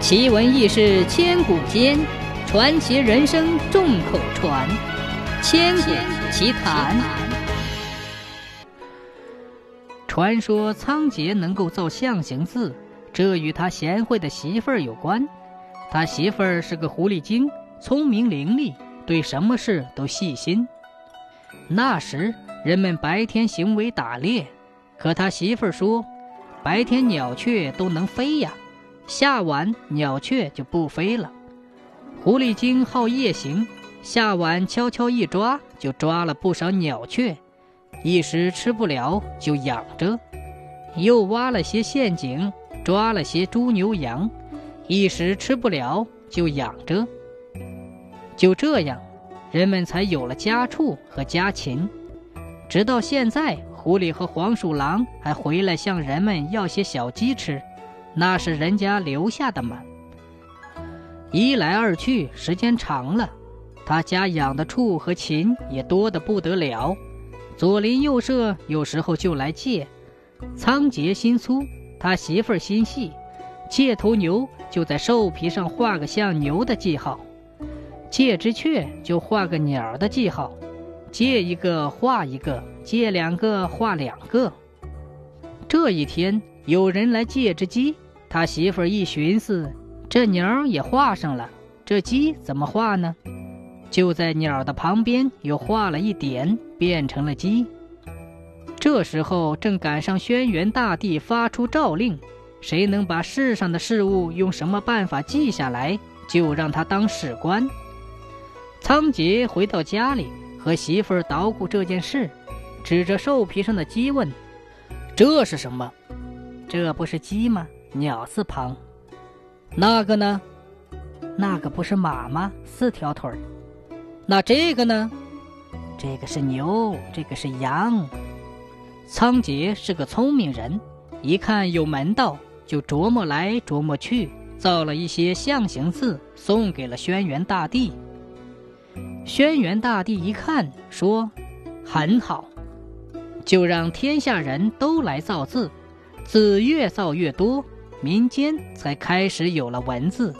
奇闻异事千古间，传奇人生众口传。千古奇谈。传说仓颉能够造象形字，这与他贤惠的媳妇儿有关。他媳妇儿是个狐狸精，聪明伶俐，对什么事都细心。那时人们白天行为打猎，可他媳妇儿说，白天鸟雀都能飞呀。下晚鸟雀就不飞了。狐狸精好夜行，下晚悄悄一抓，就抓了不少鸟雀。一时吃不了，就养着；又挖了些陷阱，抓了些猪牛羊。一时吃不了，就养着。就这样，人们才有了家畜和家禽。直到现在，狐狸和黄鼠狼还回来向人们要些小鸡吃。那是人家留下的吗？一来二去，时间长了，他家养的畜和禽也多得不得了，左邻右舍有时候就来借。仓颉心粗，他媳妇儿心细，借头牛就在兽皮上画个像牛的记号，借只雀就画个鸟的记号，借一个画一个，借两个画两个。这一天。有人来借只鸡，他媳妇儿一寻思，这鸟也画上了，这鸡怎么画呢？就在鸟的旁边又画了一点，变成了鸡。这时候正赶上轩辕大帝发出诏令，谁能把世上的事物用什么办法记下来，就让他当史官。仓颉回到家里，和媳妇儿捣鼓这件事，指着兽皮上的鸡问：“这是什么？”这不是鸡吗？鸟字旁。那个呢？那个不是马吗？四条腿儿。那这个呢？这个是牛，这个是羊。仓颉是个聪明人，一看有门道，就琢磨来琢磨去，造了一些象形字，送给了轩辕大帝。轩辕大帝一看，说：“很好，就让天下人都来造字。”字越造越多，民间才开始有了文字。